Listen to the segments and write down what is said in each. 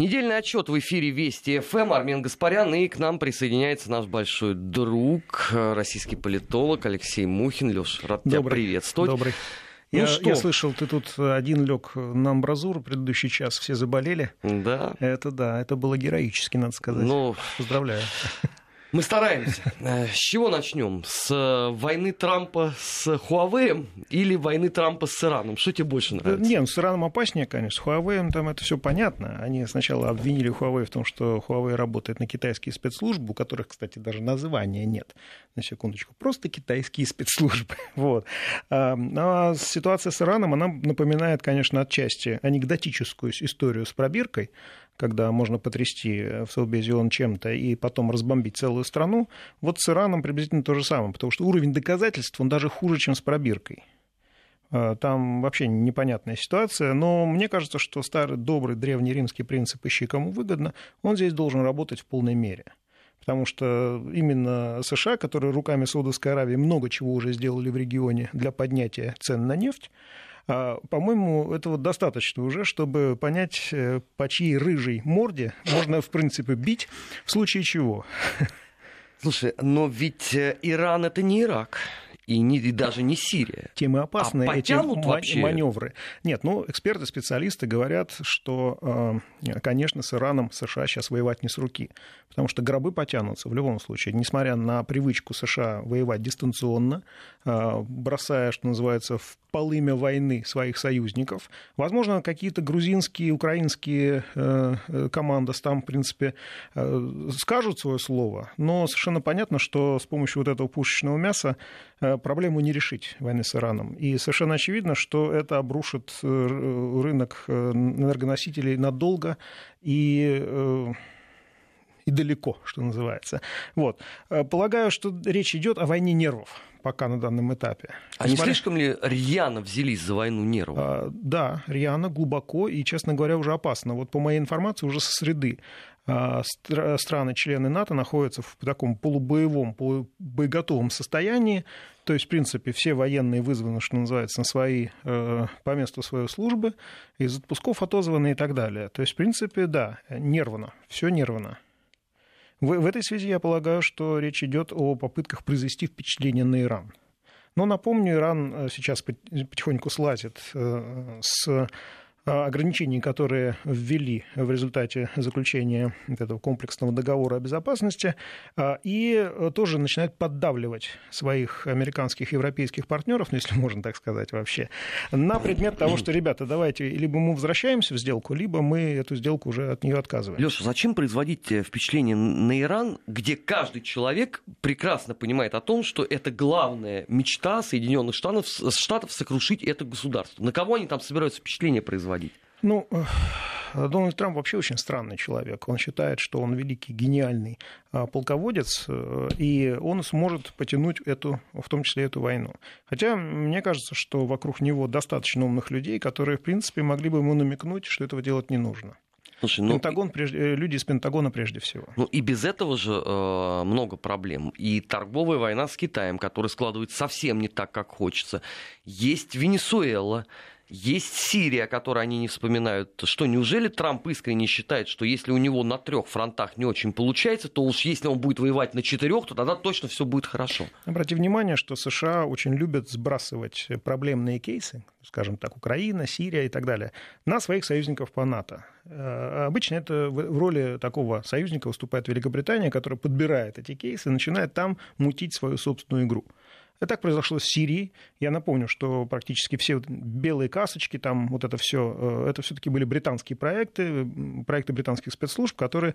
Недельный отчет в эфире Вести ФМ. Армен Гаспарян. И к нам присоединяется наш большой друг, российский политолог Алексей Мухин. Леш, рад Добрый. тебя приветствовать. Добрый. Ну я, что? я слышал, ты тут один лег на амбразуру предыдущий час, все заболели. Да. Это да, это было героически, надо сказать. Ну, Поздравляю. Мы стараемся. Э, С чего начнем? С э, войны Трампа с Huawei или войны Трампа с Ираном? Что тебе больше нравится? Не, ну, с Ираном опаснее, конечно. С Huawei там это все понятно. Они сначала обвинили Huawei в том, что Huawei работает на китайские спецслужбы, у которых, кстати, даже названия нет. На секундочку. Просто китайские спецслужбы. Вот. А, а ситуация с Ираном, она напоминает, конечно, отчасти анекдотическую историю с пробиркой, когда можно потрясти в Совбезе чем-то и потом разбомбить целую страну. Вот с Ираном приблизительно то же самое, потому что уровень доказательств, он даже хуже, чем с пробиркой. А, Там вообще непонятная ситуация, но мне кажется, что старый добрый древний римский принцип «ищи кому выгодно», он здесь должен работать в полной мере. Потому что именно США, которые руками Саудовской Аравии много чего уже сделали в регионе для поднятия цен на нефть, по-моему, этого достаточно уже, чтобы понять, э, по чьей рыжей морде можно, в принципе, бить, в случае чего. Слушай, но ведь э, Иран это не Ирак. И, не, и даже не Сирия. Тем и опасны А эти вообще? маневры. Нет, ну, эксперты, специалисты говорят, что, э, конечно, с Ираном США сейчас воевать не с руки, потому что гробы потянутся в любом случае, несмотря на привычку США воевать дистанционно, э, бросая, что называется, в полымя войны своих союзников. Возможно, какие-то грузинские, украинские э, командос там, в принципе, скажут свое слово, но совершенно понятно, что с помощью вот этого пушечного мяса проблему не решить войны с Ираном. И совершенно очевидно, что это обрушит э, рынок э, энергоносителей надолго и э, и далеко, что называется. Вот. Э, Полагаю, что речь идет о войне нервов пока на данном этапе. А не Несмотря- слишком ли рьяно взялись за войну нервов? а, Да, рьяно, глубоко и, честно говоря, уже опасно. Вот по моей информации, уже со среды страны-члены НАТО находятся в таком полубоевом, полубоеготовом состоянии. То есть, в принципе, все военные вызваны, что называется, на свои, э, по месту своей службы, из отпусков отозваны и так далее. То есть, в принципе, да, нервно, все нервно. В, в этой связи я полагаю, что речь идет о попытках произвести впечатление на Иран. Но напомню, Иран э, сейчас пот- потихоньку слазит э, с ограничений, которые ввели в результате заключения этого комплексного договора о безопасности, а, и э, тоже начинает поддавливать своих американских европейских партнеров, ну, если можно так сказать вообще, на предмет того, что, ребята, давайте, либо мы возвращаемся в сделку, либо мы эту сделку уже от нее отказываем. Леша, зачем производить э, впечатление на Иран, где каждый человек прекрасно понимает о том, что это главная мечта Соединенных Штатов, Штатов сокрушить это государство? На кого они там собираются впечатление производить? Ну, э, Дональд Трамп вообще очень странный человек. Он считает, что он великий, гениальный а, полководец, э, и он сможет потянуть эту, в том числе эту войну. Хотя мне кажется, что вокруг него достаточно умных людей, которые, в принципе, могли бы ему намекнуть, что этого делать не нужно. Слушай, ну, Пентагон, прежде, э, люди из Пентагона прежде всего. Ну и без этого же э, много проблем. И торговая война с Китаем, которая складывается совсем не так, как хочется. Есть Венесуэла, есть Сирия, о которой они не вспоминают. Что, неужели Трамп искренне считает, что если у него на трех фронтах не очень получается, то уж если он будет воевать на четырех, то тогда точно все будет хорошо. Обратите внимание, что США очень любят сбрасывать проблемные кейсы, скажем так, Украина, Сирия и так далее, на своих союзников по НАТО. Э, Обычно это в роли такого союзника выступает Великобритания, которая подбирает эти кейсы и начинает там мутить свою собственную игру. И так произошло с Сирией. Я напомню, что практически все вот белые касочки, там вот это все, это все-таки были британские проекты, проекты британских спецслужб, которые,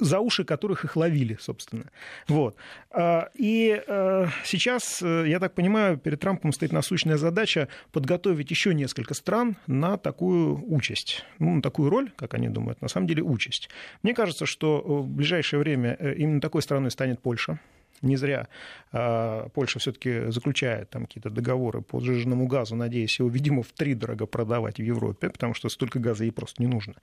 за уши которых их ловили, собственно. Вот. А, И э, сейчас, э, я так понимаю, перед Трампом стоит насущная задача подготовить еще несколько стран на такую участь, ну, на такую роль, как они думают, на самом деле участь. Мне кажется, что в ближайшее время э, именно такой страной станет Польша. Не зря э, Польша все-таки заключает там какие-то договоры по сжиженному газу, надеясь его, видимо, в три дорого продавать в Европе, потому что столько газа ей просто не нужно.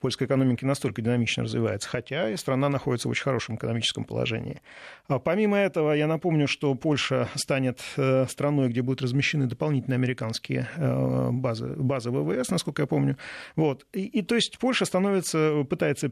Польская экономика настолько динамично развивается, хотя и страна находится в очень хорошем экономическом положении. А помимо этого, я напомню, что Польша станет э, страной, где будут размещены дополнительные американские э, базы, базы ВВС, насколько я помню. Вот. И, и то есть Польша становится, пытается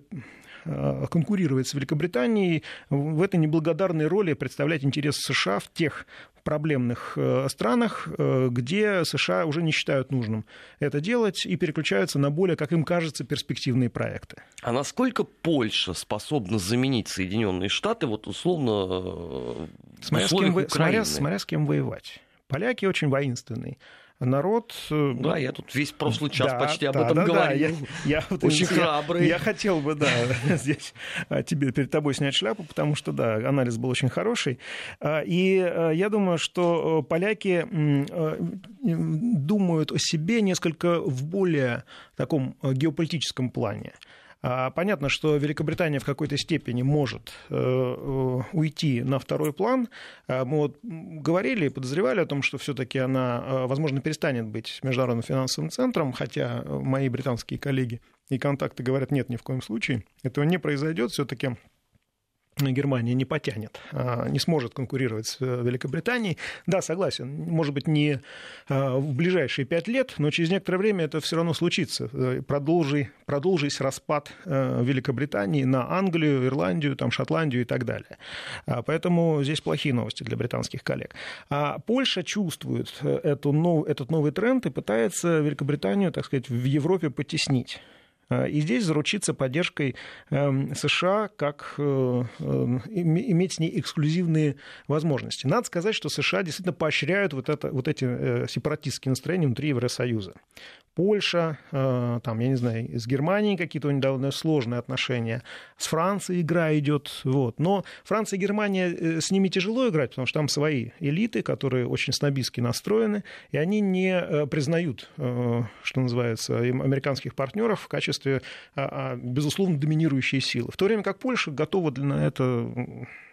конкурировать с Великобританией в этой неблагодарной роли представлять интересы США в тех проблемных э, странах, э, где США уже не считают нужным это делать и переключаются на более, как им кажется, перспективные проекты. А насколько Польша способна заменить Соединенные Штаты, вот условно, смотря, с кем, смотря, смотря с кем воевать? Поляки очень воинственные народ... Э, да, я тут весь прошлый час да, почти об да, этом да, говорил. Да, я, я, Очень я, храбрый. Я, хотел бы, да, здесь а, тебе перед тобой снять шляпу, потому что, да, анализ был очень хороший. А, и а, я думаю, что поляки думают о себе несколько в более таком геополитическом плане. А, понятно, что Великобритания в какой-то степени может э, э, уйти на второй план. А, мы вот говорили и подозревали о том, что все-таки она, э, возможно, перестанет быть международным финансовым центром, хотя мои британские коллеги и контакты говорят, нет, ни в коем случае. Этого не произойдет. Все-таки Германия не потянет, а, не сможет конкурировать с э, Великобританией. Да, согласен, может быть, не а, в ближайшие пять лет, но через некоторое время это все равно случится. Э, продолжи, продолжись распад э, Великобритании на Англию, Ирландию, там, Шотландию и так далее. А, поэтому здесь плохие новости для британских коллег. А Польша чувствует эту, этот новый тренд и пытается Великобританию, так сказать, в Европе потеснить. Э, и здесь заручиться поддержкой эм, США, как э, э, иметь с ней эксклюзивные возможности. Надо сказать, что США действительно поощряют вот, это, вот эти сепаратистские настроения внутри Евросоюза. Польша, э, там, я не знаю, с Германией какие-то у довольно сложные отношения, с Францией игра идет, вот. Но Франция и Германия, э, с ними тяжело играть, потому что там свои элиты, которые очень снобистски настроены, и они не э, признают, что называется, американских партнеров в качестве, а, а, безусловно, доминирующей силы. В то время как Польша готова на это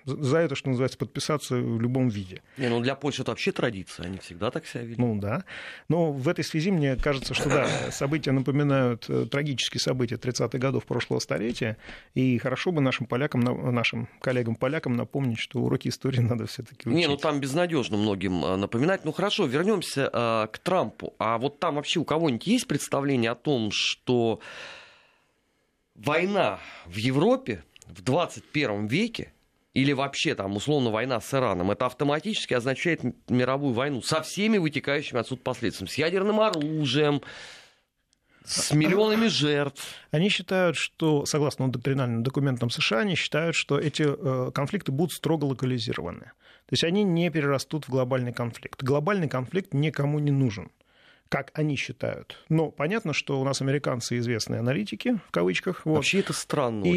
за это, что называется, подписаться в любом виде. Не, ну для Польши это вообще традиция, они всегда так себя ведут. Ну да. Но в этой связи мне кажется, что да, события напоминают э, трагические события 30-х годов прошлого столетия, и хорошо бы нашим полякам, нашим коллегам-полякам напомнить, что уроки истории надо все-таки учить. Не, ну там безнадежно многим э, напоминать. Ну хорошо, вернемся э, к Трампу. А вот там вообще у кого-нибудь есть представление о том, что война в Европе в 21 веке или вообще там условно война с Ираном, это автоматически означает мировую войну со всеми вытекающими отсюда последствиями, с ядерным оружием, с миллионами жертв. Они считают, что, согласно доктринальным документам США, они считают, что эти э, конфликты будут строго локализированы. То есть они не перерастут в глобальный конфликт. Глобальный конфликт никому не нужен как они считают. Но понятно, что у нас американцы известные аналитики, в кавычках. Вот. Вообще это странно И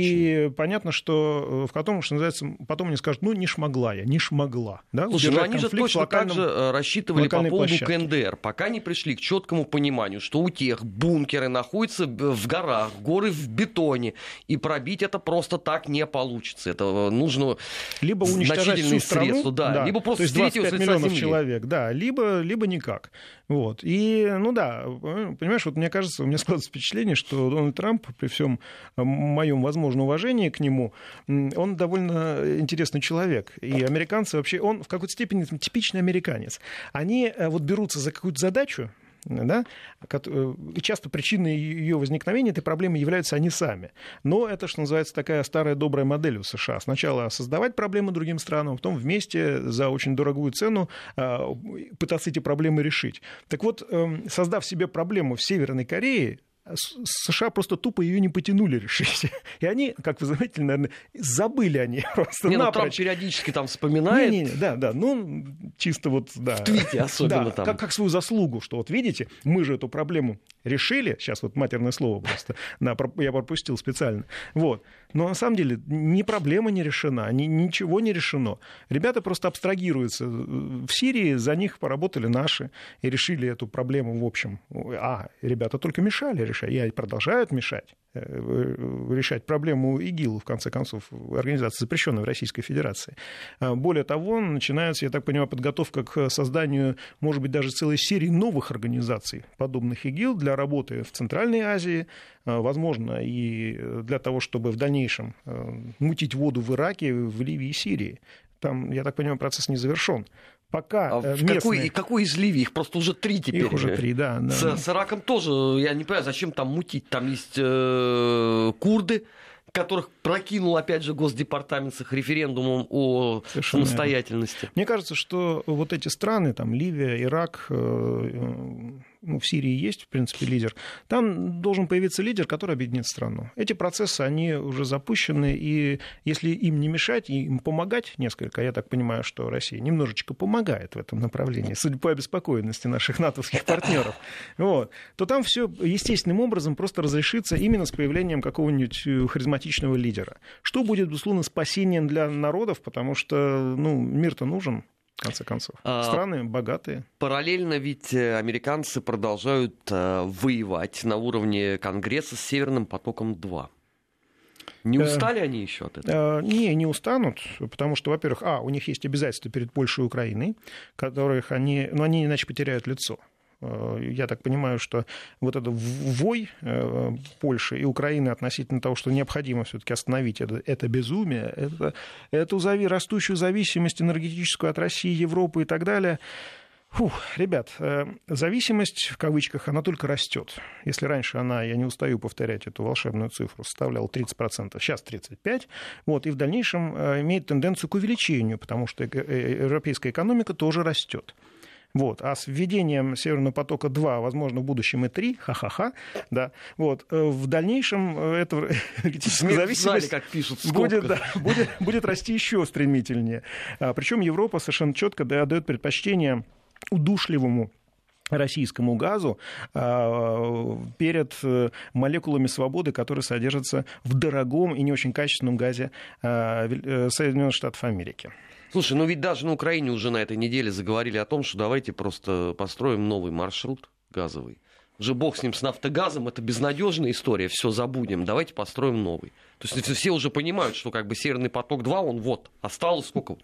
очень. понятно, что э, в котором, что называется, потом они скажут, ну, не шмогла я, не шмогла. Да? Слушай, ну они же точно локальном, так же э, рассчитывали по поводу площадке. КНДР, пока не пришли к четкому пониманию, что у тех бункеры находятся в горах, горы в бетоне, и пробить это просто так не получится. Это э, нужно либо уничтожать всю страну, средства, да, да, либо просто то есть 25 миллионов земли. человек, да, либо, либо никак. Вот. И, ну да, понимаешь, вот мне кажется, у меня складывается впечатление, что Дональд Трамп, при всем моем возможном уважении к нему, он довольно интересный человек. И американцы вообще, он в какой-то степени типичный американец. Они э, вот берутся за какую-то задачу, да, э, часто причиной ее возникновения этой проблемы являются они сами. Но это, что называется, такая старая добрая модель у США. Сначала создавать проблемы другим странам, а потом вместе за очень дорогую цену а, пытаться эти проблемы решить. Так вот, эм, создав себе проблему в Северной Корее, США просто тупо ее не потянули решить. И они, как вы заметили, наверное, забыли они просто не, ну, Трамп периодически там вспоминает. Не, не, да, да, ну, чисто вот, да. В твите особенно да, там. Как, как свою заслугу, что вот видите, мы же эту проблему решили, сейчас вот матерное слово просто, да, я пропустил специально, вот. Но на самом деле ни проблема не решена, ни, ничего не решено. Ребята просто абстрагируются. В Сирии за них поработали наши и решили эту проблему в общем. А, ребята только мешали решать, и продолжают мешать э, решать проблему ИГИЛ, в конце концов, организации, запрещенной в Российской Федерации. А, более того, начинается, я так понимаю, подготовка к созданию, может быть, даже целой серии новых организаций, подобных ИГИЛ, для работы в Центральной Азии, а, возможно, и для того, чтобы в дальнейшем мутить воду в Ираке, в Ливии и Сирии. Там, я так понимаю, процесс не завершен пока а местные... какой, какой из Ливии? Их просто уже три теперь. Их уже три, да. да. С, с Ираком тоже, я не понимаю, зачем там мутить. Там есть э, курды, которых прокинул, опять же, Госдепартамент с их референдумом о Совершенно самостоятельности. Верно. Мне кажется, что вот эти страны, там Ливия, Ирак, э, ну, в Сирии есть, в принципе, лидер, там должен появиться лидер, который объединит страну. Эти процессы, они уже запущены, и если им не мешать, и им помогать несколько, я так понимаю, что Россия немножечко помогает в этом направлении, судя по обеспокоенности наших натовских партнеров, вот, то там все естественным образом просто разрешится именно с появлением какого-нибудь э, харизматичного лидера. Что будет, безусловно, спасением для народов, потому что ну, мир-то нужен, в конце концов. А, Страны богатые. Параллельно ведь э, американцы продолжают э, воевать на уровне Конгресса с Северным потоком-2. Не э, устали они еще от этого? Не, не устанут, потому что, во-первых, а, у них есть обязательства перед Польшей и Украиной, которых они, ну, они иначе потеряют лицо. Э, я так понимаю, что вот этот вой э, Польши и Украины относительно того, что необходимо все-таки остановить это, это безумие, это, эту растущую зависимость энергетическую от России, Европы и так далее, Фух, ребят, э, зависимость, в кавычках, она только растет. Если раньше она, я не устаю повторять эту волшебную цифру, составляла 30%, сейчас 35%, вот, и в дальнейшем имеет тенденцию к увеличению, потому что европейская экономика тоже растет. Вот. А с введением Северного потока-2, возможно, в будущем и 3, ха-ха-ха, да, вот, э, в дальнейшем э, эта зависимость как пишут, будет, да, будет, будет расти еще стремительнее. А, причем Европа совершенно четко дает предпочтение удушливому российскому газу а, перед э, молекулами свободы, которые содержатся в дорогом и не очень качественном газе а, Соединенных Штатов Америки. Слушай, ну ведь даже на Украине уже на этой неделе заговорили о том, что давайте просто построим новый маршрут газовый. Уже бог с ним, с нафтогазом, это безнадежная история, все забудем, давайте построим новый. То есть все уже понимают, что как бы Северный поток-2, он вот, осталось сколько?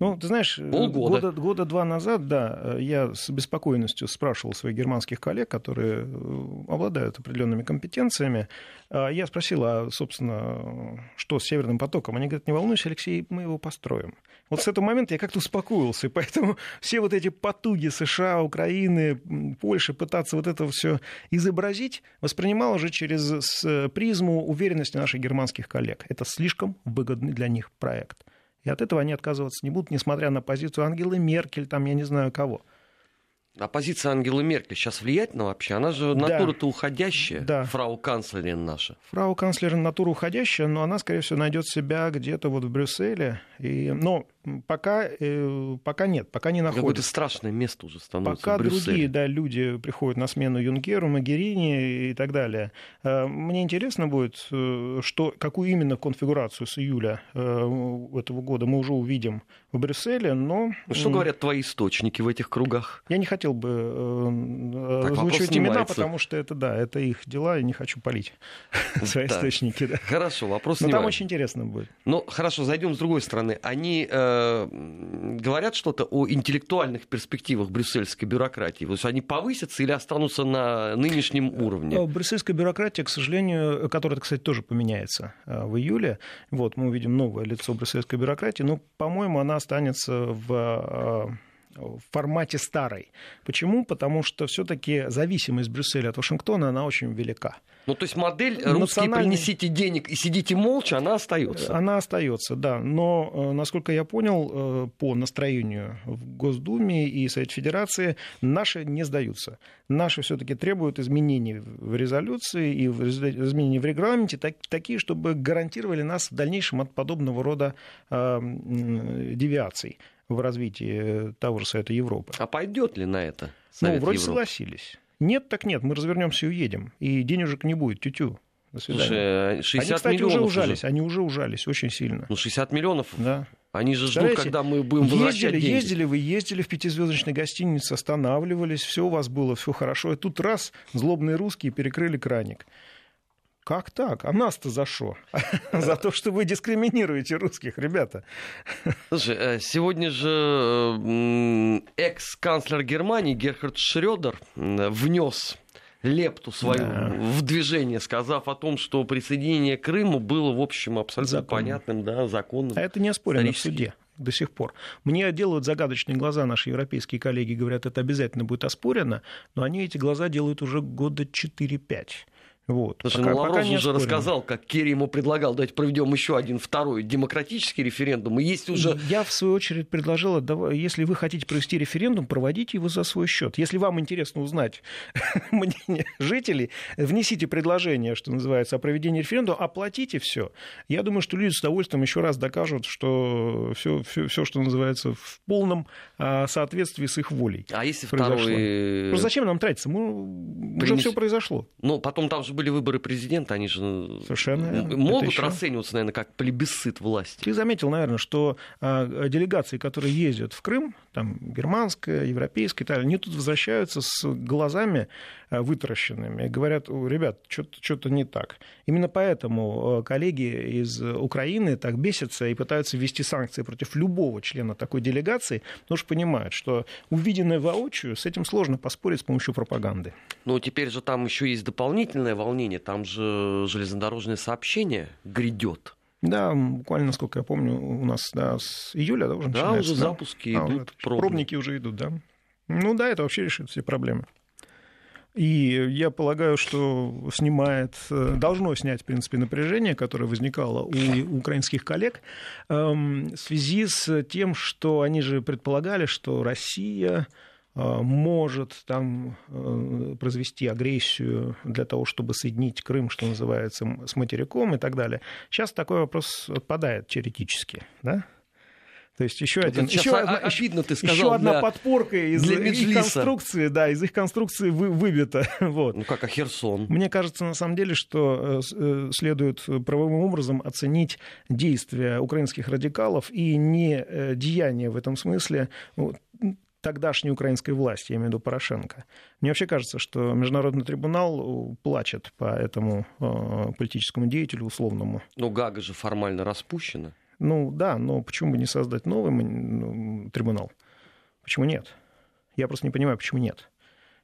Ну, ты знаешь, Полгода. года, года два назад, да, я с беспокойностью спрашивал своих германских коллег, которые э, обладают определенными компетенциями. А я спросил, а, собственно, что с Северным потоком? Они говорят, не волнуйся, Алексей, мы его построим. Вот с этого момента я как-то успокоился, и поэтому все вот эти потуги США, Украины, Польши пытаться вот это все изобразить, воспринимал уже через призму уверенности наших германских коллег. Это слишком выгодный для них проект. И от этого они отказываться не будут, несмотря на позицию Ангелы Меркель, там я не знаю кого. А позиция Ангелы Меркель сейчас влиятельна вообще? Она же да. натура-то уходящая, да. фрау-канцлерин наша. Фрау-канцлерин натура уходящая, но она, скорее всего, найдет себя где-то вот в Брюсселе. И, но пока, э, пока нет, пока не находит. Какое-то страшное место уже становится Пока другие да, люди приходят на смену Юнкеру, Магерини и так далее. Э, мне интересно будет, э, что, какую именно конфигурацию с июля этого года мы уже увидим в Брюсселе, но... Ну, что говорят твои источники в этих кругах? Я не хотел бы э, так, озвучивать имена, потому что это, да, это их дела, и не хочу палить свои источники. Да. Хорошо, вопрос Но там очень интересно будет. Ну, хорошо, зайдем с другой стороны. Они э, говорят что-то о интеллектуальных перспективах брюссельской бюрократии? То есть они повысятся или останутся на нынешнем уровне? Э, брюссельская бюрократия, к сожалению, которая, кстати, тоже поменяется э, в июле, вот, мы увидим новое лицо брюссельской бюрократии, но, по-моему, она останется в в формате старой. Почему? Потому что все-таки зависимость Брюсселя от Вашингтона, она очень велика. Ну, то есть модель русские принесите денег и сидите молча, она остается. Она остается, да. Но, э, насколько я понял, э, по настроению в Госдуме и Совете Федерации, наши не сдаются. Наши все-таки требуют изменений в резолюции и изменений в регламенте, так, такие, чтобы гарантировали нас в дальнейшем от подобного рода э, девиаций в развитии того же Совета Европы. А пойдет ли на это Совет Ну, вроде Европы? согласились. Нет, так нет, мы развернемся и уедем. И денежек не будет, тю-тю. До свидания. Слушай, 60 они, кстати, миллионов уже ужались, уже. они уже ужались очень сильно. Ну, 60 миллионов да. Они же ждут, когда мы будем ездили, возвращать деньги. Ездили, вы ездили в пятизвездочной гостинице, останавливались, все у вас было, все хорошо. И тут раз, злобные русские перекрыли краник. Как так? А нас-то за что? За то, что вы дискриминируете русских, ребята. Слушай, э, сегодня же экс-канцлер Германии Герхард Шредер внес лепту свою да. в движение, сказав о том, что присоединение к Крыму было, в общем, абсолютно Законно. понятным, да, законным. А это не оспорено в суде до сих пор. Мне делают загадочные глаза наши европейские коллеги, говорят, это обязательно будет оспорено, но они эти глаза делают уже года 4-5. Вот. Слушай, пока, ну, Лавров пока уже рассказал, как Керри ему предлагал, давайте проведем еще один второй демократический референдум. И есть уже... Я, в свою очередь, предложила, если вы хотите провести референдум, проводите его за свой счет. Если вам интересно узнать мнение жителей, внесите предложение, что называется, о проведении референдума, оплатите все. Я думаю, что люди с удовольствием еще раз докажут, что все, все, все что называется, в полном а, соответствии с их волей. А если произошло. второй... Просто зачем нам тратиться? Мы... Принес... Уже все произошло. Ну, потом там же были выборы президента, они же Совершенно могут еще... расцениваться, наверное, как плебисцит власти. Ты заметил, наверное, что а, делегации, которые ездят в Крым, там германская, европейская, и они тут возвращаются с глазами а, вытаращенными и говорят, ребят, что-то не так. Именно поэтому а, коллеги из Украины так бесятся и пытаются ввести санкции против любого члена такой делегации, потому что понимают, что увиденное воочию, с этим сложно поспорить с помощью пропаганды. Ну, теперь же там еще есть дополнительное волнение, там же железнодорожное сообщение грядет. Да, буквально, насколько я помню, у нас да, с июля да, уже начинается. Да, уже да? запуски а, идут. Уже, пробники уже идут, да. Ну да, это вообще решит все проблемы. И я полагаю, что снимает, должно снять, в принципе, напряжение, которое возникало у украинских коллег эм, в связи с тем, что они же предполагали, что Россия Э, может там э, произвести агрессию для того, чтобы соединить Крым, что называется, с материком и так далее. Сейчас такой вопрос отпадает теоретически, да? То есть еще один, еще одна, обидно ты сказал еще одна для, подпорка из для их конструкции, да, из их конструкции вы, выбита. Вот. Ну как, а Херсон? Мне кажется, на самом деле, что э, следует правовым образом оценить действия украинских радикалов и не деяния в этом смысле тогдашней украинской власти, я имею в виду Порошенко. Мне вообще кажется, что Международный трибунал плачет по этому э, политическому деятелю условному. Но Гага же формально распущена. Ну да, но почему бы не создать новый ну, трибунал? Почему нет? Я просто не понимаю, почему нет.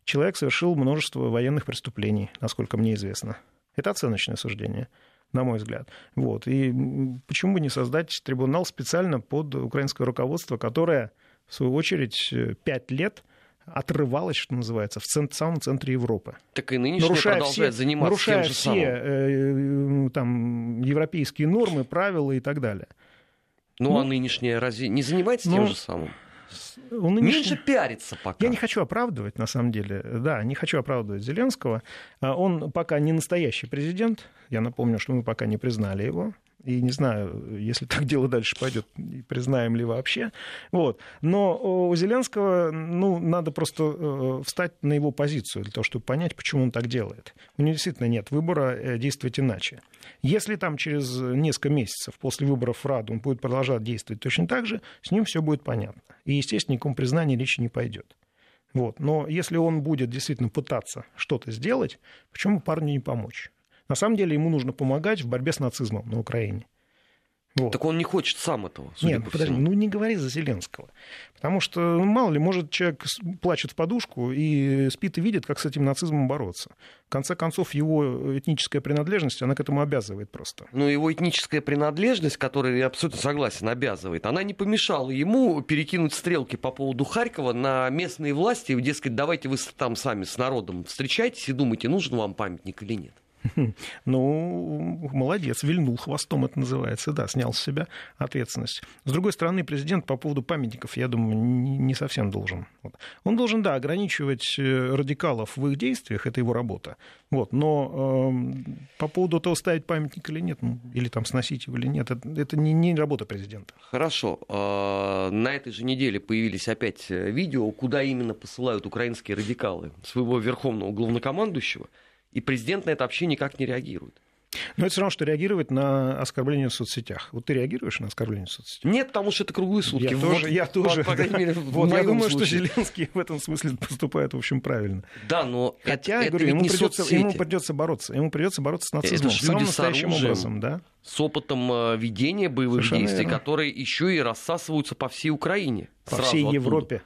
Человек совершил множество военных преступлений, насколько мне известно. Это оценочное суждение, на мой взгляд. Вот. И почему бы не создать трибунал специально под украинское руководство, которое в свою очередь, э, пять лет отрывалась, что называется, в центр, самом центре Европы. Так и нынешняя нарушая продолжает все, заниматься нарушая тем же все самым. Э, там, европейские нормы, правила и так далее. Ну, ну а нынешняя разве не занимается ну, тем же самым? Он нынешний... Меньше пиарится пока. Я не хочу оправдывать, на самом деле. Да, не хочу оправдывать Зеленского. А он пока не настоящий президент. Я напомню, что мы пока не признали его. И не знаю, если так дело дальше пойдет, признаем ли вообще. Вот. Но у Зеленского ну, надо просто э, встать на его позицию для того, чтобы понять, почему он так делает. У него действительно нет выбора э, действовать иначе. Если там через несколько месяцев после выборов в Раду он будет продолжать действовать точно так же, с ним все будет понятно. И, естественно, никаком признании речи не пойдет. Вот. Но если он будет действительно пытаться что-то сделать, почему парню не помочь? На самом деле ему нужно помогать в борьбе с нацизмом на Украине. Вот. Так он не хочет сам этого. Нет, по подожди, ну не говори за Зеленского. Потому что, ну, мало ли, может, человек плачет в подушку и спит и видит, как с этим нацизмом бороться. В конце концов, его этническая принадлежность, она к этому обязывает просто. Ну, его этническая принадлежность, которая, я абсолютно согласен, обязывает, она не помешала ему перекинуть стрелки по поводу Харькова на местные власти, и, дескать, давайте вы там сами с народом встречайтесь и думайте, нужен вам памятник или нет. Ну, молодец, вильнул хвостом, это называется, да, снял с себя ответственность. С другой стороны, президент по поводу памятников, я думаю, не совсем должен. Он должен, да, ограничивать э, радикалов в их действиях, это его работа. Вот, но э, по поводу того, ставить памятник или нет, ну, или там сносить его или нет, это, это не, не работа президента. Хорошо. А, на этой же неделе появились опять э, видео, куда именно посылают украинские радикалы своего верховного главнокомандующего – и президент на это вообще никак не реагирует. Но это все равно, что реагировать на оскорбление в соцсетях. Вот ты реагируешь на оскорбление в соцсетях? Нет, потому что это круглые сутки. Я вот, тоже, я тоже. По, по крайней мере, вот, я думаю, случае. что Зеленский в этом смысле поступает, в общем, правильно. Да, но Хотя, это, говорю, это ему, придется, соцсети. ему придется бороться. Ему придется бороться с нацизмом это самым люди настоящим с оружием, образом, да? С опытом э, ведения боевых Совершенно действий, верно. которые еще и рассасываются по всей Украине. По всей оттуда. Европе.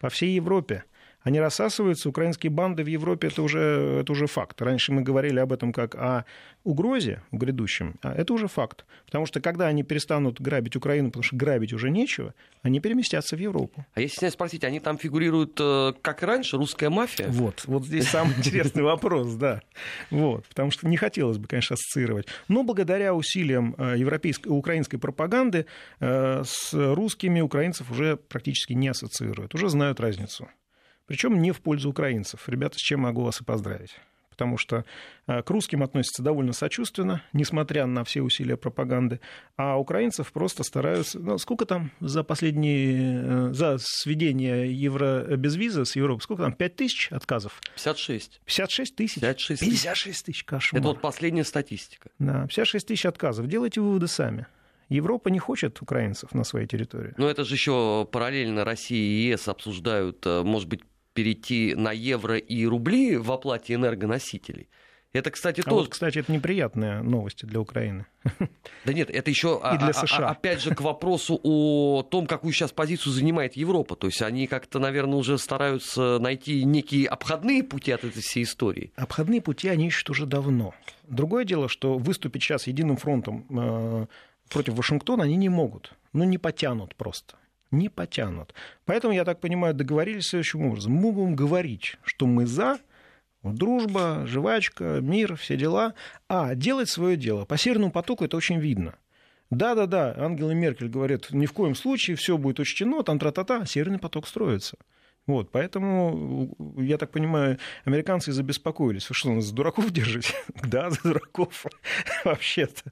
По всей Европе. Они рассасываются, украинские банды в Европе это уже, это уже факт. Раньше мы говорили об этом как о угрозе в грядущем, а это уже факт. Потому что когда они перестанут грабить Украину, потому что грабить уже нечего, они переместятся в Европу. А если снять спросить, они там фигурируют, э, как и раньше, русская мафия? Вот, вот здесь самый интересный вопрос, да. Вот, потому что не хотелось бы, конечно, ассоциировать. Но благодаря усилиям э, европейской, украинской пропаганды э, с русскими украинцев уже практически не ассоциируют, уже знают разницу. Причем не в пользу украинцев. Ребята, с чем могу вас и поздравить. Потому что э, к русским относятся довольно сочувственно, несмотря на все усилия пропаганды, а украинцев просто стараются... Ну, сколько там за последние... э, За сведение евро без визы с Европы, сколько там, 5 тысяч отказов? 56. 56 тысяч? 56 тысяч. 56 тысяч, кошмар. Это вот последняя статистика. Да, 56 тысяч отказов. Делайте выводы сами. Европа не хочет украинцев на своей территории. Но это же еще параллельно Россия и ЕС обсуждают, э, может быть, перейти на евро и рубли в оплате энергоносителей. Это, кстати, А тоже... вот, кстати, это неприятные новости для Украины. Да нет, это еще И для США. опять же к вопросу о том, какую сейчас позицию занимает Европа. То есть они как-то, наверное, уже стараются найти некие обходные пути от этой всей истории. Обходные пути они ищут уже давно. Другое дело, что выступить сейчас единым фронтом э, против Вашингтона они не могут. Ну, не потянут просто. Не потянут. Поэтому, я так понимаю, договорились следующим образом. Мы будем говорить, что мы за дружба, жвачка, мир, все дела, а делать свое дело. По Северному потоку это очень видно. Да-да-да, Ангела Меркель говорит, ни в коем случае все будет учтено, там тра-та-та, Северный поток строится. Вот, поэтому, я так понимаю, американцы забеспокоились. Вы что, нас за дураков держите? Да, за дураков. Вообще-то.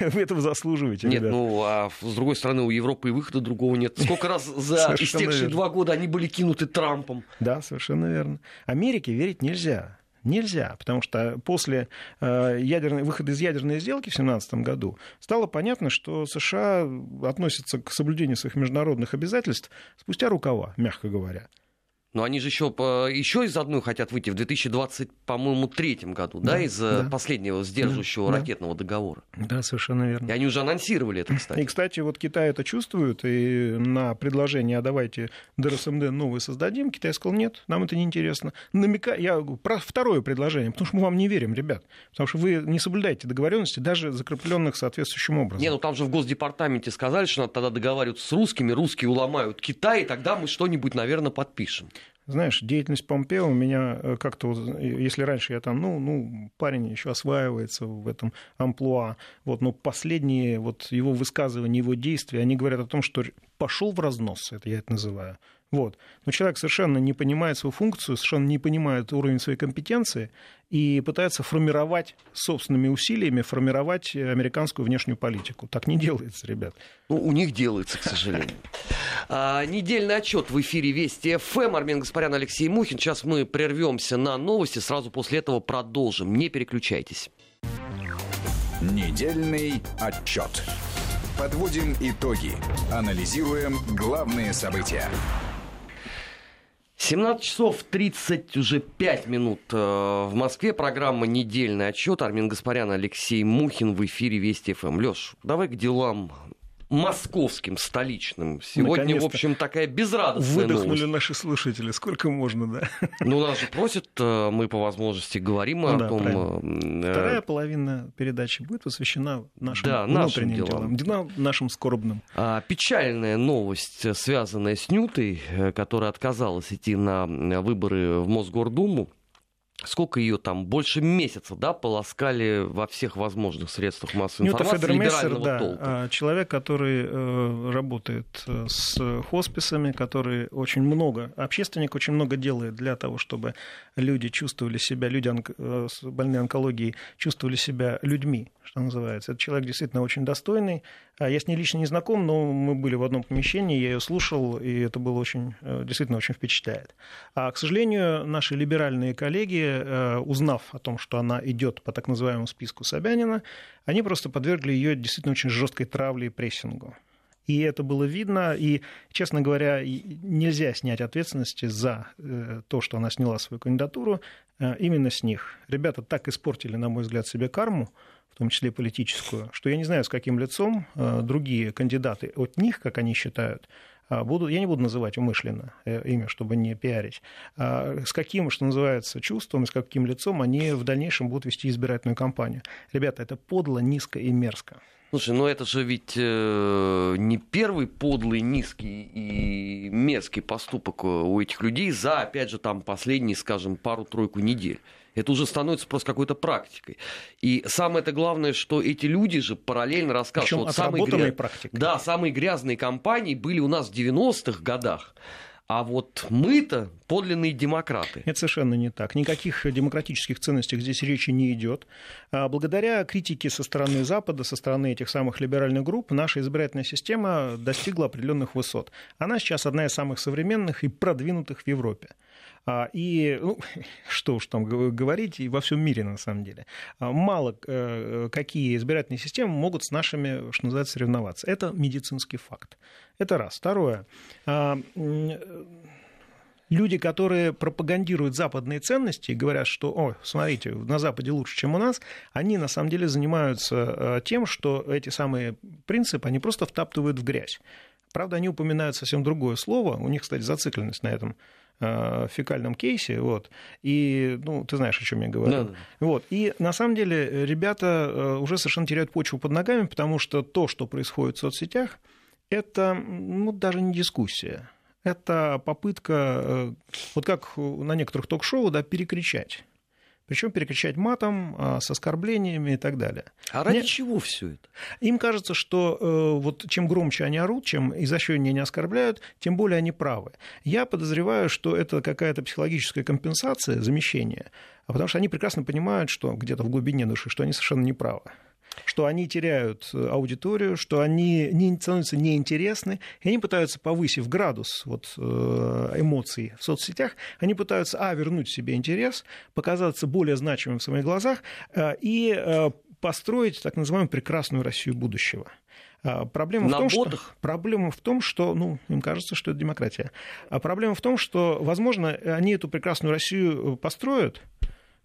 Вы этого заслуживаете, Нет, ребят. ну, а с другой стороны, у Европы и выхода другого нет. Сколько раз за истекшие два года они были кинуты Трампом. Да, совершенно верно. Америке верить нельзя. Нельзя, потому что после э, ядерной, выхода из ядерной сделки в 2017 году стало понятно, что США относятся к соблюдению своих международных обязательств спустя рукава, мягко говоря. Но они же еще, еще из одной хотят выйти в 2020, по-моему, третьем году, да, Да, из э, да. последнего сдерживающего Да, да. ракетного договора. Да, совершенно верно. И они уже анонсировали это, И, кстати. кстати, вот Китай это чувствует, и на предложение, а давайте ДРСМД новый создадим, Китай сказал, нет, нам это не интересно. Намека... Я про второе предложение, потому что мы вам не верим, ребят, потому что вы не соблюдаете договоренности, даже закрепленных соответствующим образом. Не, ну там же в Госдепартаменте сказали, что надо тогда договариваться с русскими, русские уломают Китай, и тогда мы что-нибудь, наверное, подпишем. Знаешь, деятельность Помпео у меня э, как-то, э, если раньше я там, ну, ну, парень еще осваивается в этом амплуа, вот, но последние вот его высказывания, его действия, они говорят о том, что пошел в разнос, это я это называю. Вот. Но человек совершенно не понимает свою функцию, совершенно не понимает уровень своей компетенции и пытается формировать собственными усилиями, формировать американскую внешнюю политику. Так не делается, ребят. Ну, у них делается, к сожалению. А, недельный отчет в эфире Вести ФМ. Армен Гаспарян, Алексей Мухин. Сейчас мы прервемся на новости. Сразу после этого продолжим. Не переключайтесь. Недельный отчет. Подводим итоги. Анализируем главные события. 17 часов 30 уже 5 минут э, в Москве. Программа «Недельный отчет». Армин Гаспарян, Алексей Мухин в эфире Вести ФМ. Леш, давай к делам московским, столичным. Сегодня, Наконец-то. в общем, такая безрадостная Выдохнули новость. наши слушатели. Сколько можно, да? Ну, нас же просят, э, мы по возможности говорим Ну о да, том... правильно. э, Вторая половина передачи будет посвящена нашим Да, нашим внутренним делам. делам, нашим скорбным. А, Печальная новость, э, связанная с Нютой, э, которая отказалась идти на э, выборы в Мосгордуму. Сколько ее там? Больше месяца, да, полоскали во всех возможных средствах массовой Ньюта информации Федермессер, либерального да, толка. а, человек, который э, работает э, с хосписами, который очень много, общественник очень много делает для того, чтобы люди чувствовали себя, люди э, с больные онкологией чувствовали себя людьми, что называется. Этот человек действительно очень достойный. А Я с ней лично не знаком, но мы были в одном помещении, я ее слушал, и это было очень, э, действительно очень впечатляет. А, к сожалению, наши либеральные коллеги деле, узнав о том, что она идет по так называемому списку Собянина, они просто подвергли ее действительно очень жесткой травле и прессингу. И это было видно. И, честно говоря, нельзя снять ответственности за э, то, что она сняла свою кандидатуру э, именно с них. Ребята так испортили, на мой взгляд, себе карму, в том числе политическую, что я не знаю, с каким лицом э, другие кандидаты от них, как они считают, Буду, я не буду называть умышленно имя, чтобы не пиарить, с каким, что называется, чувством, с каким лицом они в дальнейшем будут вести избирательную кампанию. Ребята, это подло, низко и мерзко. Слушай, ну это же ведь э, не первый подлый, низкий и мерзкий поступок э, у этих людей за, опять же, там последние, скажем, пару-тройку недель. Это уже становится просто какой-то практикой. И самое это главное, что эти люди же параллельно рассказывают, вот самые, гря... да, самые грязные компании были у нас в 90-х годах. А вот мы-то подлинные демократы. Это совершенно не так. Никаких демократических ценностей здесь речи не идет. А благодаря критике со стороны Запада, со стороны этих самых либеральных групп, наша избирательная система достигла определенных высот. Она сейчас одна из самых современных и продвинутых в Европе. А, и, ну, что уж там говорить, и во всем мире на самом деле. А, мало э, какие избирательные системы могут с нашими, что называется, соревноваться. Это медицинский факт. Это раз. Второе. А, люди, которые пропагандируют западные ценности и говорят, что, о, смотрите, на Западе лучше, чем у нас, они на самом деле занимаются тем, что эти самые принципы, они просто втаптывают в грязь. Правда, они упоминают совсем другое слово. У них, кстати, зацикленность на этом Э, фекальном кейсе, вот, и, ну, ты знаешь, о чем я говорю. Да. Вот, и на самом деле ребята э, уже совершенно теряют почву под ногами, потому что то, что происходит в соцсетях, это, ну, даже не дискуссия, это попытка, э, вот как на некоторых ток-шоу, да, перекричать причем перекричать матом, а, с оскорблениями и так далее. А ради Мне... чего все это? Им кажется, что э, вот чем громче они орут, чем изощреннее они оскорбляют, тем более они правы. Я подозреваю, что это какая-то психологическая компенсация, замещение, потому что они прекрасно понимают, что где-то в глубине души, что они совершенно неправы что они теряют э, аудиторию, что они не, становятся неинтересны, и они пытаются, повысив градус вот, э, эмоций в соцсетях, они пытаются, а, вернуть себе интерес, показаться более значимым в своих глазах э, и построить так называемую прекрасную Россию будущего. Проблема в, том, что, проблема в том, что, ну, им кажется, что это демократия. А проблема в том, что, возможно, они эту прекрасную Россию построят,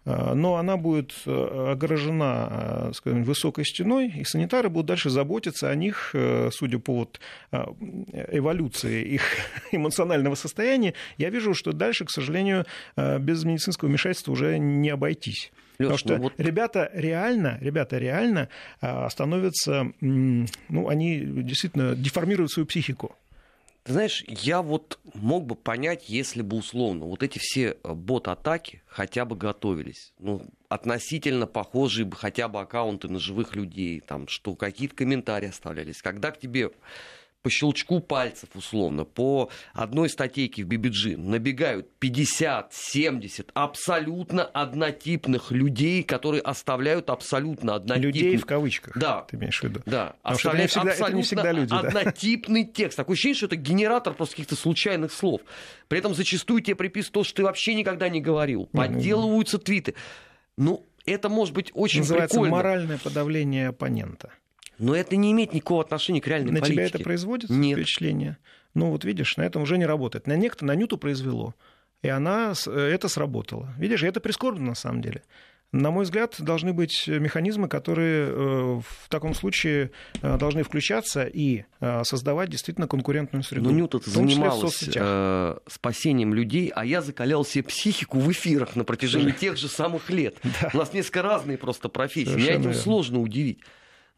но она будет э, огорожена э, скажем, высокой стеной, и санитары будут дальше заботиться о них, судя по вот эволюции их эмоционального состояния. Я вижу, что дальше, к сожалению, без медицинского вмешательства уже не обойтись. Леш, Потому что ну вот... ребята реально, ребята реально становятся, ну, они действительно деформируют свою психику. Ты знаешь, я вот мог бы понять, если бы условно вот эти все э, бот-атаки хотя бы готовились. Ну, относительно похожие бы хотя бы аккаунты на живых людей, там, что какие-то комментарии оставлялись. Когда к тебе по щелчку пальцев, условно, по одной статейке в BBG набегают 50-70 абсолютно однотипных людей, которые оставляют абсолютно однотипный... Людей в кавычках, да, ты имеешь в виду. Да, Потому оставляют что это не всегда, это не всегда люди, однотипный да. текст. Такое ощущение, что это генератор просто каких-то случайных слов. При этом зачастую тебе приписывают то, что ты вообще никогда не говорил. Подделываются твиты. Ну, это может быть очень Называется прикольно. моральное подавление оппонента. Но это не имеет никакого отношения к реальной на политике. На тебя это производит Нет. впечатление? Ну вот видишь, на этом уже не работает. На некто, на Нюту произвело. И она, э, это сработало. Видишь, это прискорбно на самом деле. На мой взгляд, должны быть механизмы, которые э, в таком случае э, должны включаться и создавать действительно конкурентную среду. Ну, Ньюта занималась э, спасением людей, а я закалял себе психику в эфирах на протяжении тех же самых лет. У нас несколько разные просто профессии. Меня этим сложно удивить.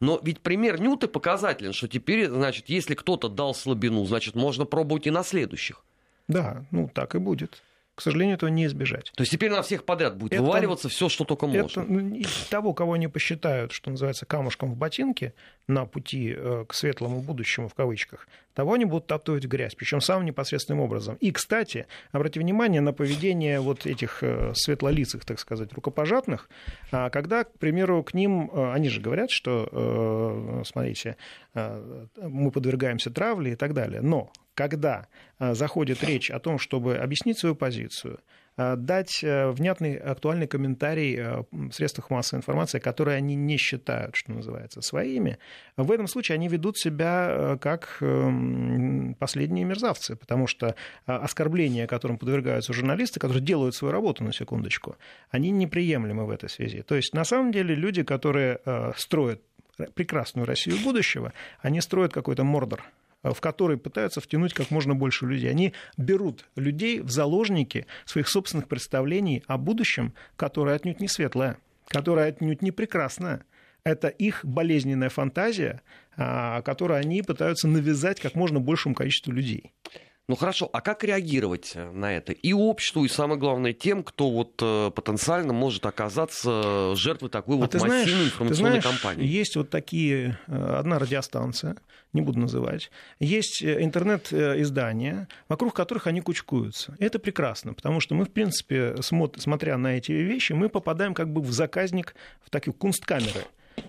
Но ведь пример Нюты показателен, что теперь, значит, если кто-то дал слабину, значит, можно пробовать и на следующих. Да, ну так и будет. К сожалению, этого не избежать. То есть теперь на всех подряд будет это, вываливаться все, что только можно. Это, ну, того, кого они посчитают, что называется, камушком в ботинке на пути э, к светлому будущему, в кавычках, того они будут топтывать в грязь, причем самым непосредственным образом. И, кстати, обратите внимание на поведение вот этих э, светлолицых, так сказать, рукопожатных, а когда, к примеру, к ним, э, они же говорят, что, смотрите, мы подвергаемся травле и так далее, но когда заходит речь о том, чтобы объяснить свою позицию, дать внятный, актуальный комментарий в средствах массовой информации, которые они не считают, что называется, своими. В этом случае они ведут себя как эм, последние мерзавцы, потому что оскорбления, которым подвергаются журналисты, которые делают свою работу, на секундочку, они неприемлемы в этой связи. То есть, на самом деле, люди, которые строят прекрасную Россию будущего, они строят какой-то мордор в который пытаются втянуть как можно больше людей. Они берут людей в заложники своих собственных представлений о будущем, которое отнюдь не светлое, которое отнюдь не прекрасное. Это их болезненная фантазия, а, которую они пытаются навязать как можно большему количеству людей. Ну хорошо, а как реагировать э, на это? И обществу, и самое главное тем, кто вот э, потенциально может оказаться жертвой такой а вот массивной знаешь, информационной ты знаешь, кампании. Есть вот такие, э, одна радиостанция, не буду называть, есть интернет-издания, вокруг которых они кучкуются. И это прекрасно, потому что мы, в принципе, смотря на эти вещи, мы попадаем как бы в заказник, в такие кунсткамеры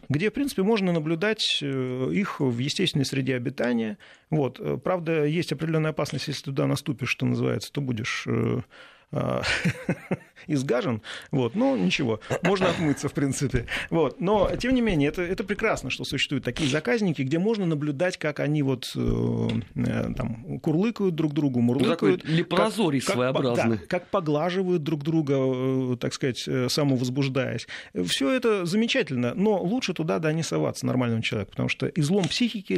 где, в принципе, можно наблюдать э, их в естественной среде обитания. Вот. Правда, есть определенная опасность, если туда наступишь, что называется, то будешь э, а, изгажен, вот, но ничего, можно отмыться, в принципе. Вот. Но, тем не менее, это, это прекрасно, что существуют такие заказники, где можно наблюдать, как они вот э, э там курлыкают друг другу, мурлыкают. Ну, лепрозорий как, своеобразный. Как, да, как поглаживают друг друга, э, так сказать, э, самовозбуждаясь. Все это замечательно, но лучше туда, да, не соваться нормальному человеку, потому что излом психики,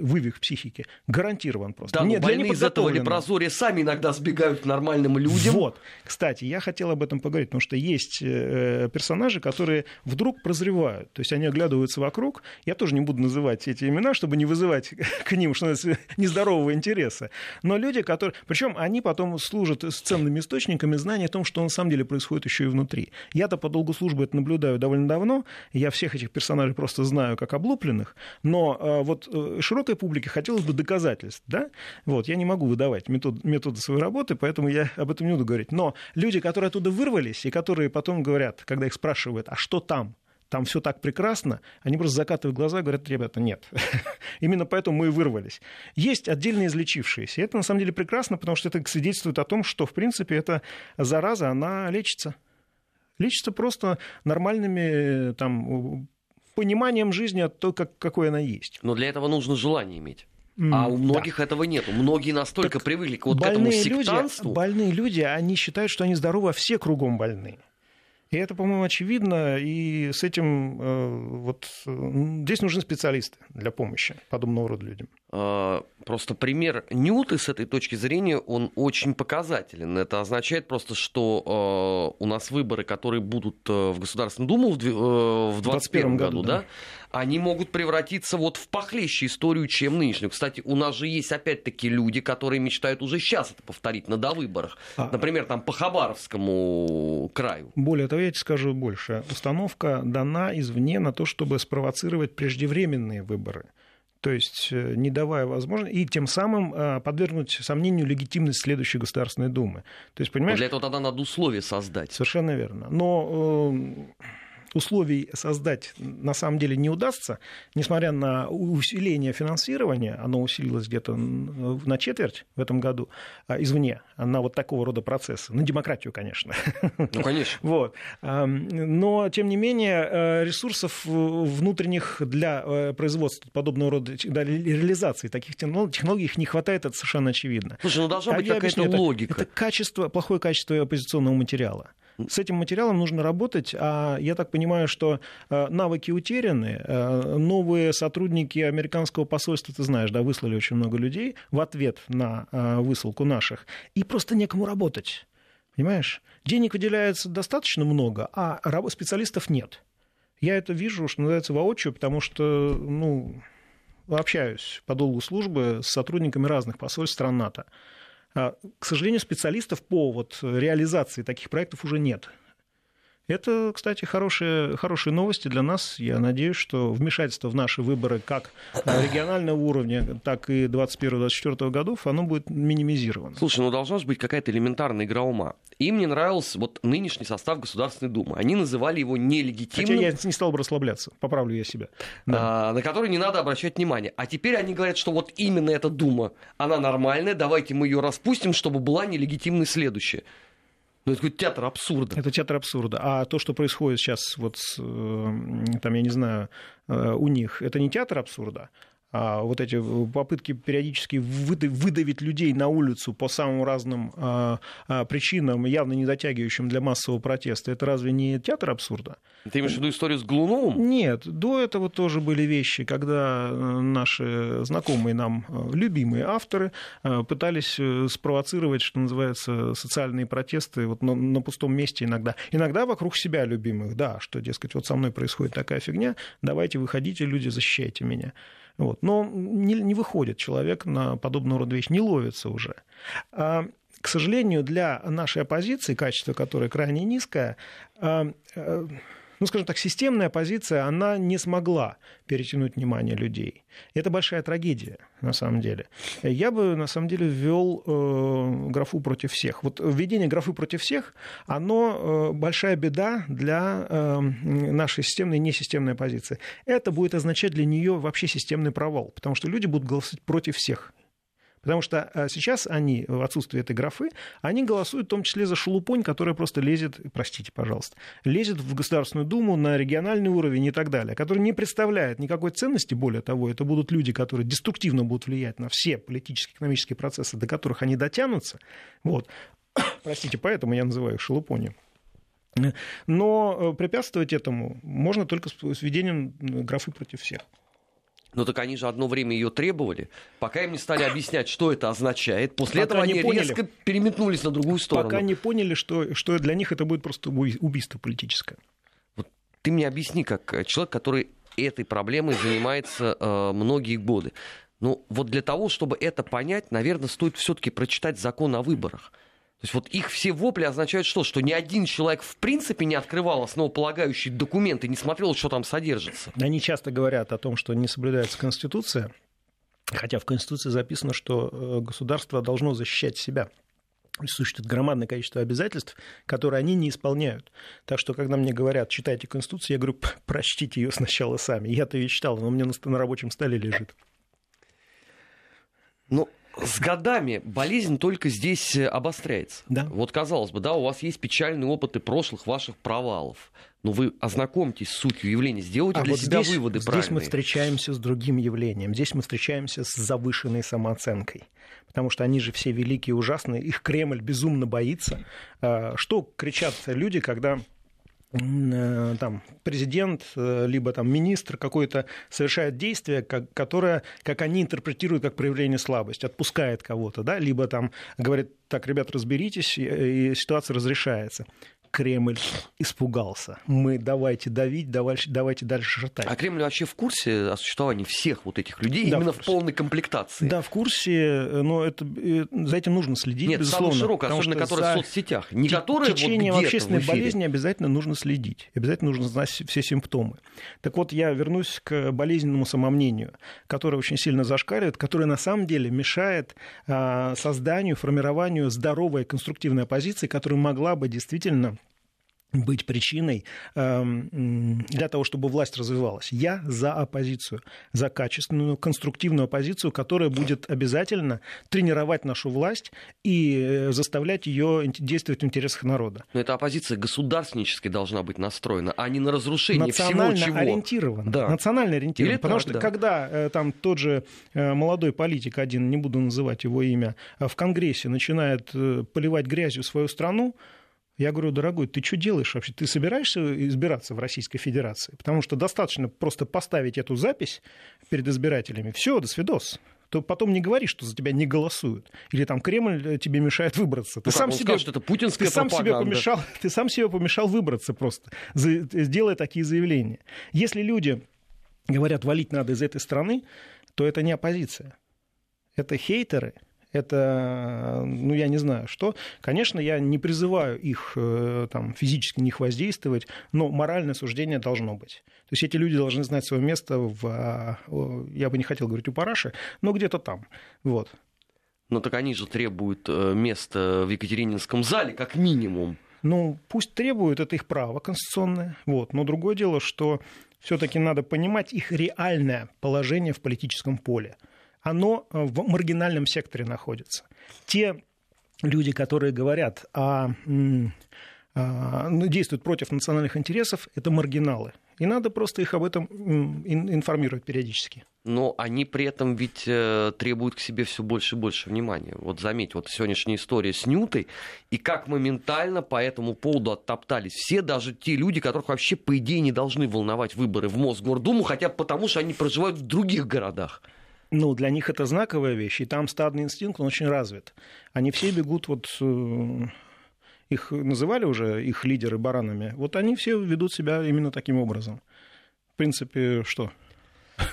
вывих психики гарантирован просто. Да, Нет, больные из этого лепрозория сами иногда сбегают к нормальным людям. Вот. Кстати, я хотел об этом поговорить, потому что есть э, персонажи, которые вдруг прозревают. То есть они оглядываются вокруг. Я тоже не буду называть эти имена, чтобы не вызывать к ним что нездорового интереса. Но люди, которые... Причем они потом служат ценными источниками знания о том, что на самом деле происходит еще и внутри. Я-то по долгу службы это наблюдаю довольно давно. Я всех этих персонажей просто знаю как облупленных. Но э, вот э, широкой публике хотелось бы доказательств. Да? Вот, я не могу выдавать метод, методы своей работы, поэтому я об этом не буду говорить. Но люди, которые оттуда вырвались, и которые потом говорят, когда их спрашивают, а что там? Там все так прекрасно, они просто закатывают глаза и говорят, ребята, нет. Именно поэтому мы и вырвались. Есть отдельно излечившиеся. И это на самом деле прекрасно, потому что это свидетельствует о том, что, в принципе, эта зараза, она лечится. Лечится просто нормальными там, пониманием жизни от того, как, какой она есть. Но для этого нужно желание иметь. А у многих да. этого нет. Многие настолько так привыкли к вот этому сектантству. Люди, больные люди, они считают, что они здоровы, а все кругом больные. И это, по-моему, очевидно, и с этим э, вот здесь нужны специалисты для помощи подобного рода людям. А, просто пример Ньюты с этой точки зрения, он очень показателен. Это означает просто, что э, у нас выборы, которые будут э, в Государственную Думу в 2021 году, да, да, они могут превратиться вот в похлеще историю, чем нынешнюю. Кстати, у нас же есть опять-таки люди, которые мечтают уже сейчас это повторить на довыборах. А... Например, там по Хабаровскому краю. Более того, я тебе скажу больше. Установка дана извне на то, чтобы спровоцировать преждевременные выборы то есть э, не давая возможности, и тем самым э, подвергнуть сомнению легитимность следующей Государственной Думы. То есть, понимаешь... для этого тогда надо условия создать. Совершенно верно. Но э, условий создать на самом деле не удастся, несмотря на усиление финансирования, оно усилилось где-то на четверть в этом году а, извне, на вот такого рода процессы, на демократию, конечно. Ну, конечно. Вот. Но, тем не менее, э, ресурсов внутренних для э, производства подобного рода, для реализации таких технологий их не хватает, это совершенно очевидно. Слушай, ну должна а быть какая-то логика. Это качество, плохое качество оппозиционного материала. С этим материалом нужно работать, а я так понимаю, что э, навыки утеряны. Э, новые сотрудники американского посольства, ты знаешь, да, выслали очень много людей в ответ на э, высылку наших, и просто некому работать. Понимаешь? Денег выделяется достаточно много, а специалистов нет. Я это вижу, что называется, воочию, потому что, ну, общаюсь по долгу службы с сотрудниками разных посольств стран НАТО. А, к сожалению, специалистов по вот реализации таких проектов уже нет. Это, кстати, хорошие, хорошие новости для нас. Я надеюсь, что вмешательство в наши выборы как регионального уровня, так и 2021-2024 годов, оно будет минимизировано. Слушай, ну должна же быть какая-то элементарная игра ума. Им не нравился вот нынешний состав Государственной Думы. Они называли его нелегитимным. Хотя я не стал бы расслабляться, поправлю я себя. Да. А, на который не надо обращать внимание. А теперь они говорят, что вот именно эта Дума, она нормальная, давайте мы ее распустим, чтобы была нелегитимной следующая. Ну, это театр абсурда. Это театр абсурда. А то, что происходит сейчас, вот, там, я не знаю, у них, это не театр абсурда, вот эти попытки периодически выдавить людей на улицу по самым разным а, а, причинам, явно не дотягивающим для массового протеста, это разве не театр абсурда? Ты имеешь в виду историю с Глуновым? Нет, до этого тоже были вещи, когда э, наши знакомые нам э, любимые авторы э, пытались спровоцировать, что называется, социальные протесты вот на, на пустом месте иногда. Иногда вокруг себя любимых, да, что, дескать, вот со мной происходит такая фигня, давайте выходите, люди, защищайте меня. Вот. Но не, не выходит человек на подобного рода вещь, не ловится уже. А, к сожалению, для нашей оппозиции, качество которой крайне низкое, а, а, ну, скажем так, системная позиция, она не смогла перетянуть внимание людей. Это большая трагедия, на самом деле. Я бы, на самом деле, ввел э, графу против всех. Вот введение графы против всех, оно э, большая беда для э, нашей системной и несистемной позиции. Это будет означать для нее вообще системный провал, потому что люди будут голосовать против всех. Потому что э, сейчас они, в отсутствие этой графы, они голосуют в том числе за шелупонь, которая просто лезет, простите, пожалуйста, лезет в Государственную Думу на региональный уровень и так далее, который не представляет никакой ценности, более того, это будут люди, которые деструктивно будут влиять на все политические, экономические процессы, до которых они дотянутся. Вот. Простите, поэтому я называю их шелупонью. Но э, препятствовать этому можно только с введением графы против всех. Ну так они же одно время ее требовали, пока им не стали объяснять, что это означает. После пока этого они поняли. резко переметнулись на другую сторону. Пока не поняли, что, что для них это будет просто убийство политическое. Вот ты мне объясни, как человек, который этой проблемой занимается э, многие годы. Ну вот для того, чтобы это понять, наверное, стоит все-таки прочитать закон о выборах. То есть вот их все вопли означают что? Что ни один человек в принципе не открывал основополагающие документы, не смотрел, что там содержится. Они часто говорят о том, что не соблюдается Конституция, хотя в Конституции записано, что э, государство должно защищать себя существует громадное количество обязательств, которые они не исполняют. Так что, когда мне говорят, читайте Конституцию, я говорю, прочтите ее сначала сами. Я-то ее читал, но у меня на, на рабочем столе лежит. Ну, с годами болезнь только здесь э, обостряется. Да. Вот казалось бы, да, у вас есть печальные опыты прошлых ваших провалов. Но вы ознакомьтесь с сутью явления, сделайте а для вот себя здесь, выводы здесь правильные. Здесь мы встречаемся с другим явлением. Здесь мы встречаемся с завышенной самооценкой. Потому что они же все великие и ужасные. Их Кремль безумно боится. А, что кричат люди, когда там, президент, э, либо там, министр какой-то совершает действие, как, которое, как они интерпретируют, как проявление слабости, отпускает кого-то, да, либо там говорит, так, ребят, разберитесь, и, и ситуация разрешается. Кремль испугался. Мы давайте давить, давайте, давайте дальше шатать. А Кремль вообще в курсе о существовании всех вот этих людей да, именно в, в полной комплектации? Да, в курсе, но это, э, за этим нужно следить, Нет, безусловно. Нет, широкое, особенно которые в соцсетях. Не которые течением вот общественной болезни обязательно нужно следить. Обязательно нужно знать все симптомы. Так вот, я вернусь к болезненному самомнению, которое очень сильно зашкаливает, которое на самом деле мешает а, созданию, формированию здоровой конструктивной оппозиции, которая могла бы действительно быть причиной эм, для того, чтобы власть развивалась. Я за оппозицию, за качественную, конструктивную оппозицию, которая будет обязательно тренировать нашу власть и э, заставлять ее действовать в интересах народа. Но эта оппозиция государственнически должна быть настроена, а не на разрушение всего чего. ориентирован. Да. Национально ориентирован. Или потому так, что да. когда э, там тот же э, молодой политик, один, не буду называть его имя, в Конгрессе начинает поливать грязью свою страну, я говорю, дорогой, ты что делаешь вообще? Ты собираешься избираться в Российской Федерации? Потому что достаточно просто поставить эту запись перед избирателями. Все, до свидос то потом не говори, что за тебя не голосуют. Или там Кремль э, тебе мешает выбраться. Ты ну, сам себе, сказал, что это путинская ты сам себе помешал, Ты сам себе помешал выбраться просто, сделая такие заявления. Если люди говорят, валить надо из этой страны, то это не оппозиция. Это хейтеры, это, ну, я не знаю что. Конечно, я не призываю их э, там, физически них воздействовать, но моральное суждение должно быть. То есть эти люди должны знать свое место в, а, я бы не хотел говорить у параши, но где-то там. Вот. Но так они же требуют э, места в Екатерининском зале, как минимум. Ну, пусть требуют, это их право конституционное. Вот. Но другое дело, что все-таки надо понимать их реальное положение в политическом поле оно э, в маргинальном секторе находится. Те люди, которые говорят о а, ну, действуют против национальных интересов, это маргиналы. И надо просто их об этом информировать периодически. Но они при этом ведь э, требуют к себе все больше и больше внимания. Вот заметь, вот сегодняшняя история с Нютой, и как моментально по этому поводу оттоптались все, даже те люди, которых вообще, по идее, не должны волновать выборы в Мосгордуму, хотя потому, что они проживают в других городах. Ну, для них это знаковая вещь, и там стадный инстинкт, он очень развит. Они все бегут вот э, их называли уже, их лидеры баранами, вот они все ведут себя именно таким образом. В принципе, что?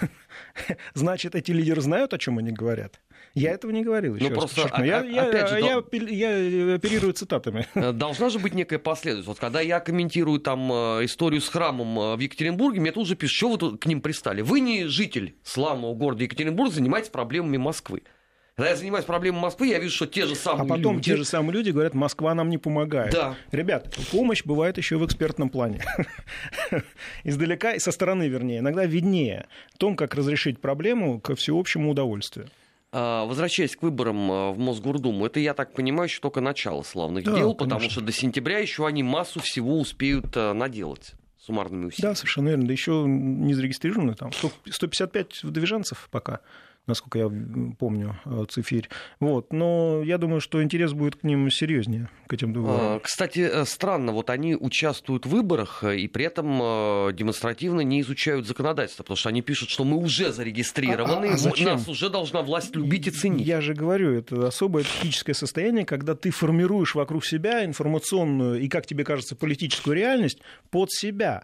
Значит, эти лидеры знают, о чем они говорят. Я этого не говорил. Еще ну, просто, а, я, я, опять же, я, я, я оперирую цитатами. Э, должна же быть некая последовательность. Вот когда я комментирую там э, историю с храмом э, в Екатеринбурге, мне тут же пишут, что вы тут к ним пристали. Вы не житель славного города Екатеринбург, занимаетесь проблемами Москвы. Когда я занимаюсь проблемой Москвы, я вижу, что те же самые люди... А потом люди... те же самые люди говорят, Москва нам не помогает. Да. Ребят, помощь бывает еще в экспертном плане. Издалека, и со стороны, вернее, иногда виднее том, как разрешить проблему ко всеобщему удовольствию. А, возвращаясь к выборам а, в Мосгордуму, это, я так понимаю, еще только начало славных да, дел, конечно. потому что до сентября еще они массу всего успеют а, наделать суммарными усилиями. Да, совершенно верно. Да еще не зарегистрированы там 155 выдвиженцев пока насколько я помню, э, цифирь. Вот. Но я думаю, что интерес будет к ним серьезнее, к этим выборам. Кстати, э, странно, вот они участвуют в выборах э, и при этом демонстративно не изучают законодательство, потому что они пишут, что мы уже зарегистрированы, а, а, а нас уже должна власть любить и ценить. Я же говорю, это особое психическое состояние, когда ты формируешь вокруг себя информационную и, как тебе кажется, политическую реальность под себя.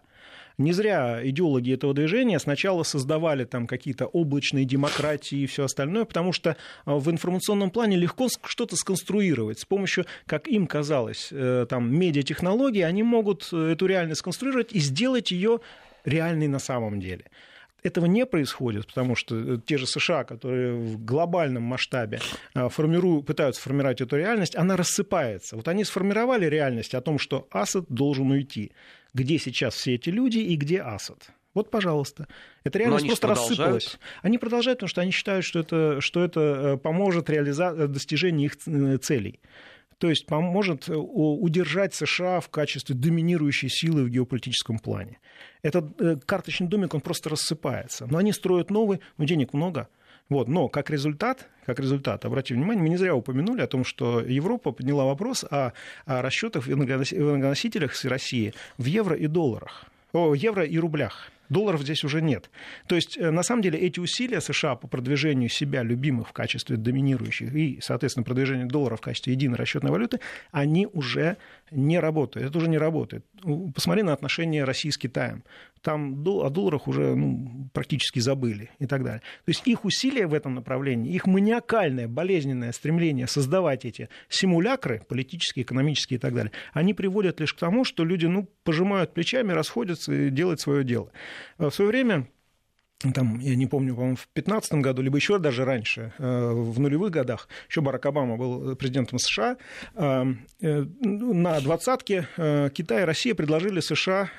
Не зря идеологи этого движения сначала создавали там какие-то облачные демократии и все остальное, потому что а, в информационном плане легко что-то сконструировать. С помощью, как им казалось, э, там, медиатехнологий, они могут э, эту реальность сконструировать и сделать ее реальной на самом деле этого не происходит, потому что э, те же США, которые в глобальном масштабе формируют, пытаются формировать эту реальность, она рассыпается. Вот они сформировали реальность о том, что Асад должен уйти где сейчас все эти люди и где Асад. Вот, пожалуйста. Это реальность просто рассыпалась. Они продолжают, потому что они считают, что это, что это э, поможет реализа... Достижению их э, целей. То есть поможет удержать США в качестве доминирующей силы в геополитическом плане. Этот карточный домик, он просто рассыпается. Но они строят новый, но денег много – вот, но как результат, как результат, обратите внимание, мы не зря упомянули о том, что Европа подняла вопрос о, о расчетах в энергоносителях с России в евро и долларах, о евро и рублях. Долларов здесь уже нет. То есть, э, на самом деле, эти усилия США по продвижению себя любимых в качестве доминирующих и, соответственно, продвижению доллара в качестве единой расчетной валюты, они уже не работают. Это уже не работает. Посмотри на отношения России с Китаем. Там о долларах уже ну, практически забыли и так далее. То есть их усилия в этом направлении, их маниакальное, болезненное стремление создавать эти симулякры, политические, экономические и так далее, они приводят лишь к тому, что люди ну, пожимают плечами, расходятся и делают свое дело. В свое время там, я не помню, по-моему, в 2015 году, либо еще даже раньше, э, в нулевых годах, еще Барак Обама был президентом США, э, э, на двадцатке Китай и Россия предложили США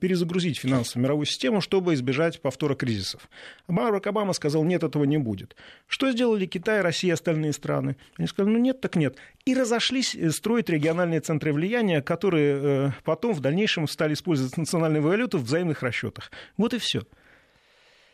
перезагрузить финансовую мировую систему, чтобы избежать повтора кризисов. Барак Обама сказал, нет, этого не будет. Что сделали Китай, Россия и остальные страны? Они сказали, ну нет, так нет. И разошлись строить региональные центры влияния, которые потом в дальнейшем стали использовать национальную валюту в взаимных расчетах. Вот и все.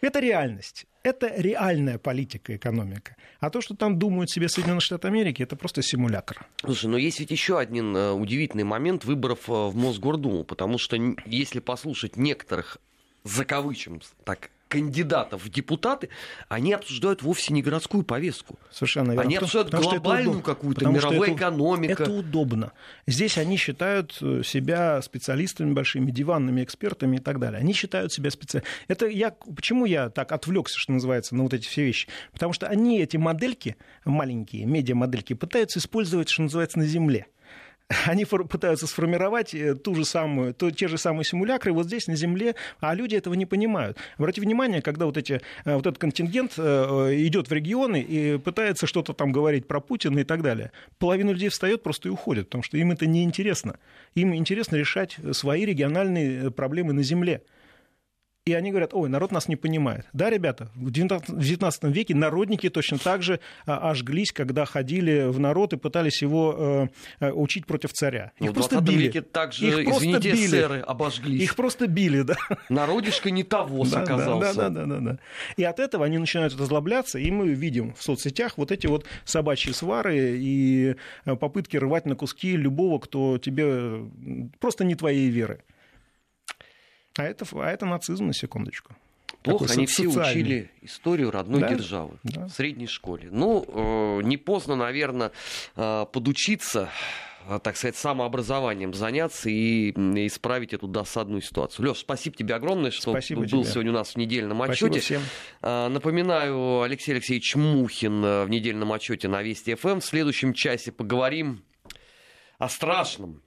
Это реальность. Это реальная политика, экономика. А то, что там думают себе Соединенные Штаты Америки, это просто симулятор. Слушай, но есть ведь еще один э, удивительный момент выборов э, в Мосгордуму, потому что если послушать некоторых закавычем так кандидатов в депутаты, они обсуждают вовсе не городскую повестку. Совершенно верно. Они обсуждают потому, глобальную какую-то мировую экономику. Это удобно. Здесь они считают э, себя специалистами большими, диванными экспертами и так далее. Они считают себя специалистами. Это я, почему я так отвлекся, что называется, на вот эти все вещи? Потому что они эти модельки, маленькие медиамодельки, пытаются использовать, что называется, на земле. они пытаются сформировать э, ту же самую, то, те же самые симулякры вот здесь, на Земле, а люди этого не понимают. Обратите внимание, когда вот, эти, э, вот этот контингент э, идет в регионы и пытается что-то там говорить про Путина и так далее, половина людей встает просто и уходит, потому что им это неинтересно. Им интересно решать свои региональные проблемы на Земле. И они говорят, ой, народ нас не понимает. Да, ребята, в 19 веке народники точно так же а, ожглись, когда ходили в народ и пытались его э, учить против царя. Их ну, просто били. веке также, Их извините, били. сэры обожглись. Их просто били, да. Народишко не того да, оказался. Да, да, да, да, да. И от этого они начинают разлабляться, и мы видим в соцсетях вот эти вот собачьи свары и э, попытки рвать на куски любого, кто тебе просто не твоей веры. А это, а это нацизм, на секундочку. Плохо, Такой они все учили историю родной да? державы да. в средней школе. Ну, э, не поздно, наверное, э, подучиться э, так сказать, самообразованием заняться и исправить эту досадную ситуацию. Леш, спасибо тебе огромное, что спасибо был тебе. сегодня у нас в недельном отчете. Всем. Напоминаю, Алексей Алексеевич Мухин в недельном отчете на Вести ФМ. В следующем часе поговорим о страшном,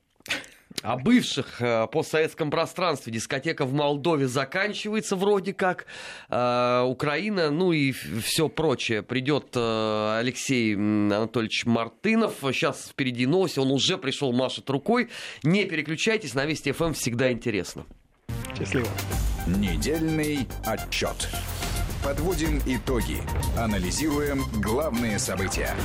о бывших э, постсоветском пространстве. Дискотека в Молдове заканчивается вроде как. Э, Украина, ну и все прочее. Придет э, Алексей Анатольевич Мартынов. Сейчас впереди новости. Он уже пришел, машет рукой. Не переключайтесь, на Вести ФМ всегда интересно. Счастливо. Недельный отчет. Подводим итоги. Анализируем главные события.